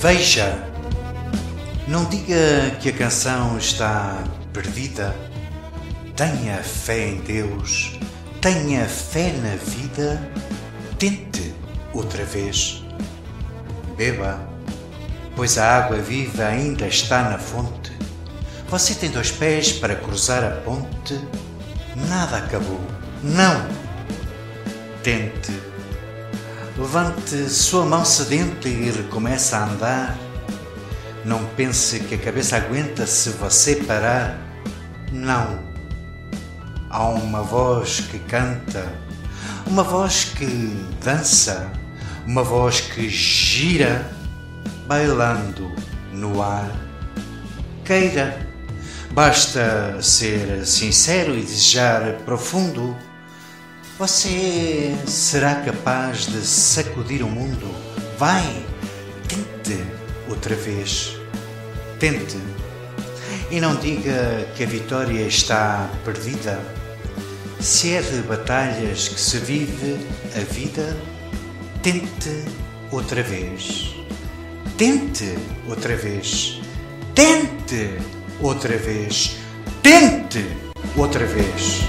Veja, não diga que a canção está perdida. Tenha fé em Deus, tenha fé na vida. Tente outra vez. Beba, pois a água viva ainda está na fonte. Você tem dois pés para cruzar a ponte. Nada acabou. Não! Tente. Levante sua mão sedenta e recomece a andar. Não pense que a cabeça aguenta se você parar. Não. Há uma voz que canta, uma voz que dança, uma voz que gira, bailando no ar. Queira, basta ser sincero e desejar profundo. Você será capaz de sacudir o mundo. Vai, tente outra vez. Tente. E não diga que a vitória está perdida. Se é de batalhas que se vive a vida, tente outra vez. Tente outra vez. Tente outra vez. Tente outra vez.